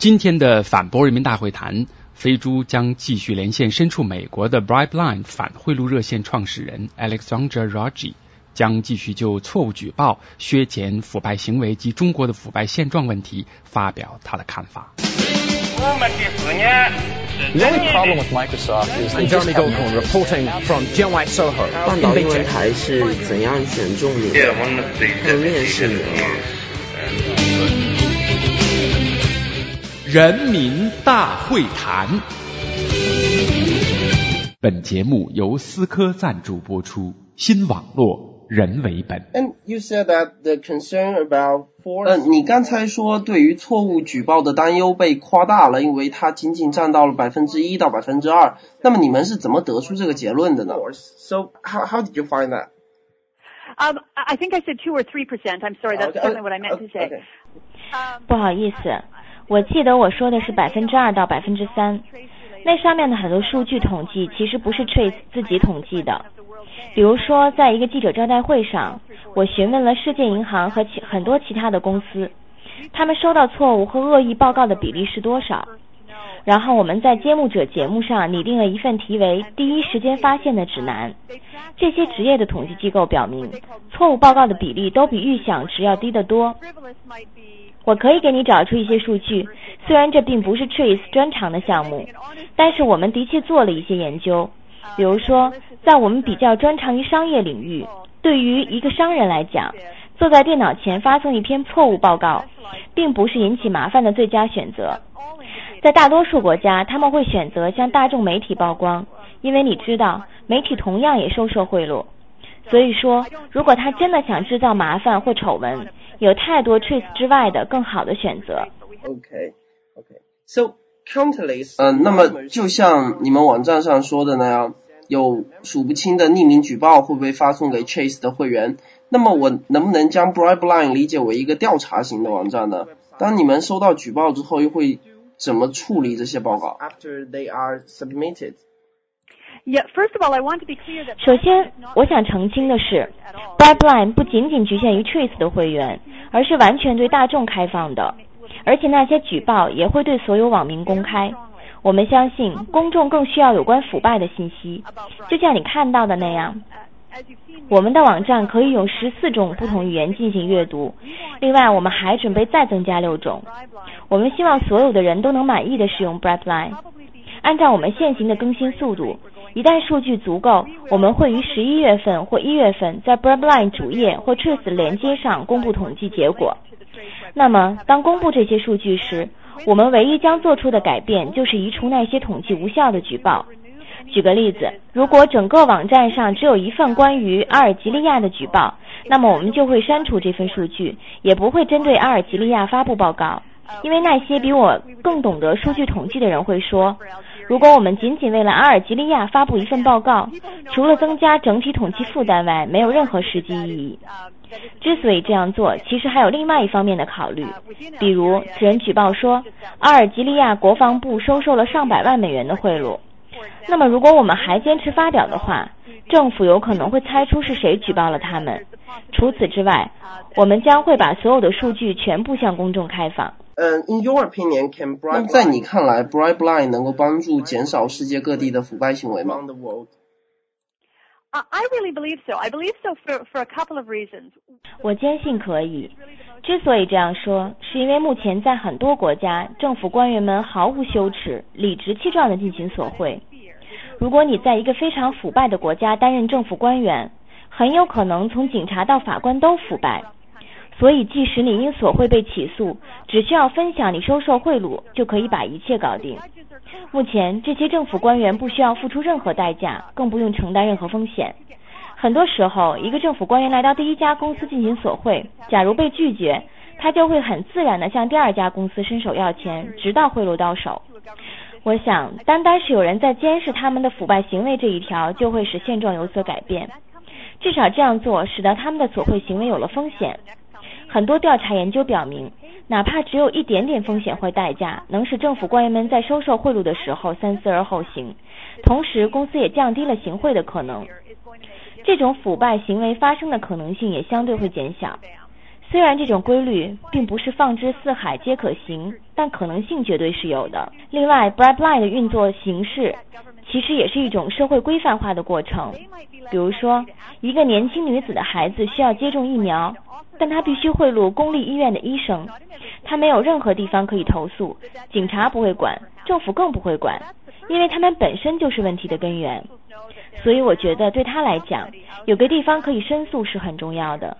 今天的反驳人民大会谈，飞猪将继续连线身处美国的 Bribeline 反贿赂热线创始人 Alexandra Raji，将继续就错误举报、削减腐败行为及中国的腐败现状问题发表他的看法。The only problem with Microsoft is they just have Goldcorn reporting from Soho 半 in 岛英文 Beijing. 台是怎样选中你的？和面试你吗？人民大会谈。本节目由思科赞助播出，新网络人为本。And you said that the concern about force，呃，你刚才说对于错误举报的担忧被夸大了，因为它仅仅占到了百分之一到百分之二。那么你们是怎么得出这个结论的呢？So how how did you find that? Um, I I think I said two or three percent. I'm sorry, that's Okay, certainly what I meant to say. okay. Um, 不好意思，我记得我说的是百分之二到百分之三。那上面的很多数据统计其实不是 Trace 自己统计的。比如说，在一个记者招待会上，我询问了世界银行和其很多其他的公司，他们收到错误和恶意报告的比例是多少。然后我们在揭幕者节目上拟定了一份题为“第一时间发现”的指南。这些职业的统计机构表明，错误报告的比例都比预想值要低得多。我可以给你找出一些数据，虽然这并不是 Trace 专长的项目，但是我们的确做了一些研究。比如说，在我们比较专长于商业领域，对于一个商人来讲，坐在电脑前发送一篇错误报告，并不是引起麻烦的最佳选择。在大多数国家，他们会选择向大众媒体曝光，因为你知道，媒体同样也收受贿赂。所以说，如果他真的想制造麻烦或丑闻，有太多 Trace 之外的更好的选择。Okay, okay. So countless，呃，那么就像你们网站上说的那样，有数不清的匿名举报会被发送给 Chase 的会员。那么我能不能将 Bribeline 理解为一个调查型的网站呢？当你们收到举报之后，又会怎么处理这些报告？After they are submitted. yeah. First of all, I want to be clear that 首先，我想澄清的是，Bribeline 不仅仅局限于 Trace 的会员，而是完全对大众开放的，而且那些举报也会对所有网民公开。我们相信，公众更需要有关腐败的信息，就像你看到的那样。我们的网站可以用十四种不同语言进行阅读，另外我们还准备再增加六种。我们希望所有的人都能满意的使用 Bribeline。按照我们现行的更新速度，一旦数据足够，我们会于十一月份或一月份在 Bribeline 主页或 Trace 连接上公布统计结果。那么，当公布这些数据时，我们唯一将做出的改变就是移除那些统计无效的举报。举个例子，如果整个网站上只有一份关于阿尔及利亚的举报，那么我们就会删除这份数据，也不会针对阿尔及利亚发布报告，因为那些比我更懂得数据统计的人会说，如果我们仅仅为了阿尔及利亚发布一份报告，除了增加整体统计负担外，没有任何实际意义。之所以这样做，其实还有另外一方面的考虑，比如此人举报说，阿尔及利亚国防部收受了上百万美元的贿赂。那么，如果我们还坚持发表的话，政府有可能会猜出是谁举报了他们。除此之外，我们将会把所有的数据全部向公众开放。嗯、i n your opinion, can bribe？那么在你看来，Bribeline 能够帮助减少世界各地的腐败行为吗？I I really believe so. I believe so for for a couple of reasons. 我坚信可以。之所以这样说，是因为目前在很多国家，政府官员们毫无羞耻、理直气壮地进行索贿。如果你在一个非常腐败的国家担任政府官员，很有可能从警察到法官都腐败。所以，即使你因索贿被起诉，只需要分享你收受贿赂，就可以把一切搞定。目前，这些政府官员不需要付出任何代价，更不用承担任何风险。很多时候，一个政府官员来到第一家公司进行索贿，假如被拒绝，他就会很自然地向第二家公司伸手要钱，直到贿赂到手。我想，单单是有人在监视他们的腐败行为这一条，就会使现状有所改变。至少这样做，使得他们的索贿行为有了风险。很多调查研究表明，哪怕只有一点点风险或代价，能使政府官员们在收受贿赂的时候三思而后行，同时公司也降低了行贿的可能。这种腐败行为发生的可能性也相对会减小。虽然这种规律并不是放之四海皆可行，但可能性绝对是有的。另外，bribe line 的运作形式其实也是一种社会规范化的过程。比如说，一个年轻女子的孩子需要接种疫苗，但他必须贿赂公立医院的医生，他没有任何地方可以投诉，警察不会管，政府更不会管，因为他们本身就是问题的根源。所以，我觉得对他来讲，有个地方可以申诉是很重要的。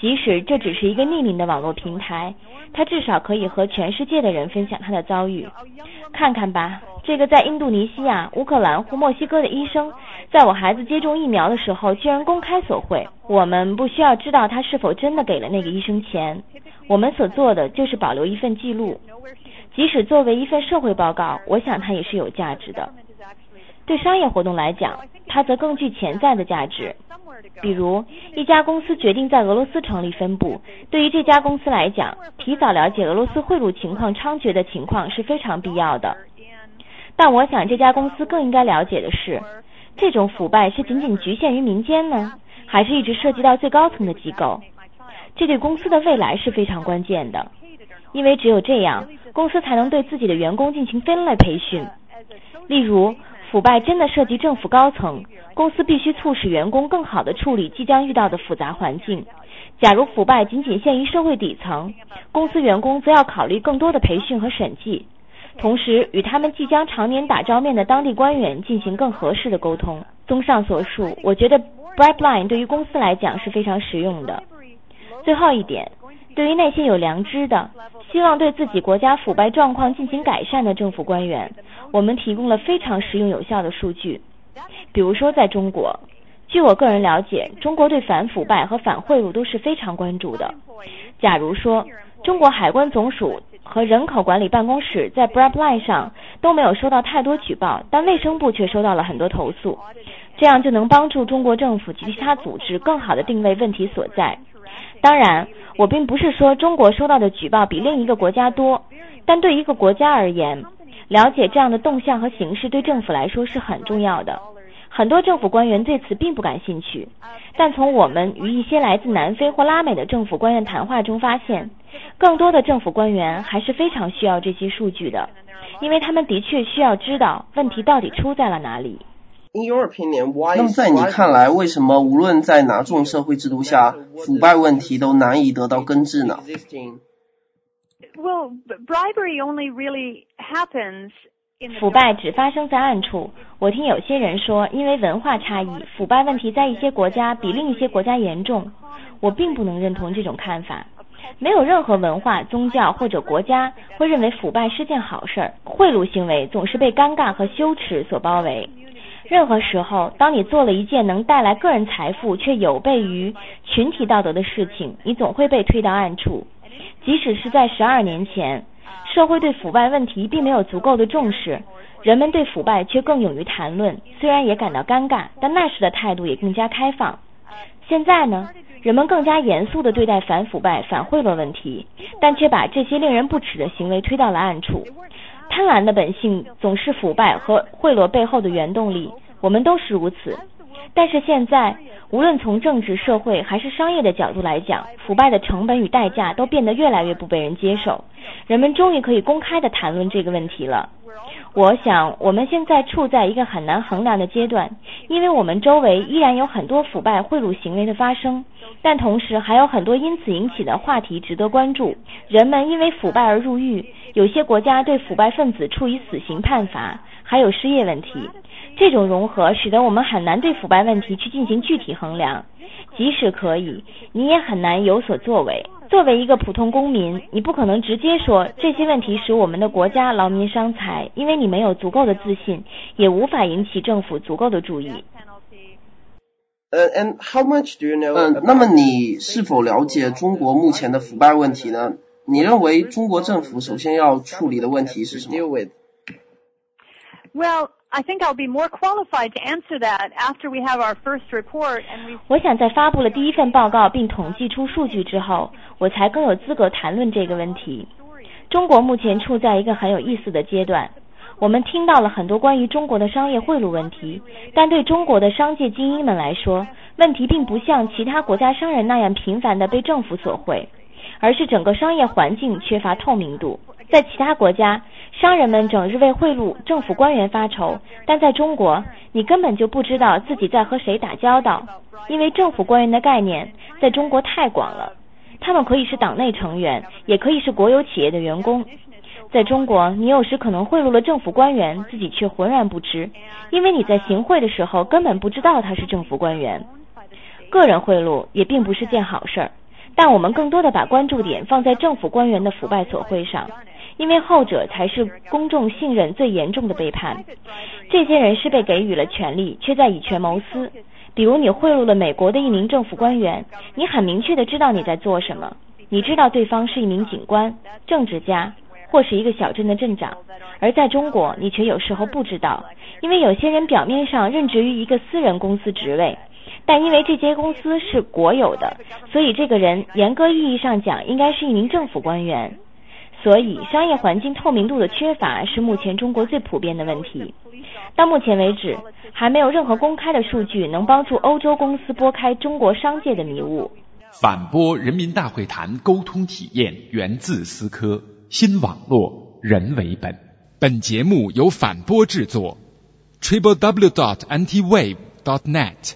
即使这只是一个匿名的网络平台，他至少可以和全世界的人分享他的遭遇。看看吧，这个在印度尼西亚、乌克兰或墨西哥的医生，在我孩子接种疫苗的时候，居然公开索贿。我们不需要知道他是否真的给了那个医生钱，我们所做的就是保留一份记录，即使作为一份社会报告，我想它也是有价值的。对商业活动来讲，它则更具潜在的价值。比如，一家公司决定在俄罗斯成立分部，对于这家公司来讲，提早了解俄罗斯贿赂情况猖獗的情况是非常必要的。但我想，这家公司更应该了解的是，这种腐败是仅仅局限于民间呢，还是一直涉及到最高层的机构？这对公司的未来是非常关键的，因为只有这样，公司才能对自己的员工进行分类培训。例如。腐败真的涉及政府高层，公司必须促使员工更好地处理即将遇到的复杂环境。假如腐败仅仅限于社会底层，公司员工则要考虑更多的培训和审计，同时与他们即将常年打照面的当地官员进行更合适的沟通。综上所述，我觉得 Brightline 对于公司来讲是非常实用的。最后一点。对于那些有良知的、希望对自己国家腐败状况进行改善的政府官员，我们提供了非常实用有效的数据。比如说，在中国，据我个人了解，中国对反腐败和反贿赂都是非常关注的。假如说，中国海关总署和人口管理办公室在 bribe line 上都没有收到太多举报，但卫生部却收到了很多投诉，这样就能帮助中国政府及其他组织更好地定位问题所在。当然，我并不是说中国收到的举报比另一个国家多，但对一个国家而言，了解这样的动向和形势对政府来说是很重要的。很多政府官员对此并不感兴趣，但从我们与一些来自南非或拉美的政府官员谈话中发现，更多的政府官员还是非常需要这些数据的，因为他们的确需要知道问题到底出在了哪里。那么在你看来，为什么无论在哪种社会制度下，腐败问题都难以得到根治呢腐败只发生在暗处。我听有些人说，因为文化差异，腐败问题在一些国家比另一些国家严重。我并不能认同这种看法。没有任何文化、宗教或者国家会认为腐败是件好事儿。贿赂行为总是被尴尬和羞耻所包围。任何时候，当你做了一件能带来个人财富却有悖于群体道德的事情，你总会被推到暗处。即使是在十二年前，社会对腐败问题并没有足够的重视，人们对腐败却更勇于谈论。虽然也感到尴尬，但那时的态度也更加开放。现在呢，人们更加严肃地对待反腐败、反贿赂问题，但却把这些令人不齿的行为推到了暗处。贪婪的本性总是腐败和贿赂背后的原动力，我们都是如此。但是现在，无论从政治、社会还是商业的角度来讲，腐败的成本与代价都变得越来越不被人接受。人们终于可以公开的谈论这个问题了。我想，我们现在处在一个很难衡量的阶段，因为我们周围依然有很多腐败贿赂行为的发生，但同时还有很多因此引起的话题值得关注。人们因为腐败而入狱，有些国家对腐败分子处以死刑判罚，还有失业问题。这种融合使得我们很难对腐败问题去进行具体衡量。即使可以，你也很难有所作为。作为一个普通公民，你不可能直接说这些问题使我们的国家劳民伤财，因为你没有足够的自信，也无法引起政府足够的注意。呃，and how much do you know？嗯，那么你是否了解中国目前的腐败问题呢？你认为中国政府首先要处理的问题是什么？Well. I think I'll be more qualified to answer that after we have our first report and we. 我想在发布了第一份报告并统计出数据之后，我才更有资格谈论这个问题。中国目前处在一个很有意思的阶段。我们听到了很多关于中国的商业贿赂问题，但对中国的商界精英们来说，问题并不像其他国家商人那样频繁的被政府索贿，而是整个商业环境缺乏透明度。在其他国家，商人们整日为贿赂政府官员发愁，但在中国，你根本就不知道自己在和谁打交道，因为政府官员的概念在中国太广了，他们可以是党内成员，也可以是国有企业的员工。在中国，你有时可能贿赂了政府官员，自己却浑然不知，因为你在行贿的时候根本不知道他是政府官员。个人贿赂也并不是件好事儿，但我们更多的把关注点放在政府官员的腐败索贿上。因为后者才是公众信任最严重的背叛。这些人是被给予了权力，却在以权谋私。比如，你贿赂了美国的一名政府官员，你很明确的知道你在做什么。你知道对方是一名警官、政治家，或是一个小镇的镇长。而在中国，你却有时候不知道，因为有些人表面上任职于一个私人公司职位，但因为这间公司是国有的，所以这个人严格意义上讲，应该是一名政府官员。所以，商业环境透明度的缺乏是目前中国最普遍的问题。到目前为止，还没有任何公开的数据能帮助欧洲公司拨开中国商界的迷雾。反播人民大会谈沟通体验源自思科新网络人为本。本节目由反播制作，triple w dot anti wave dot net。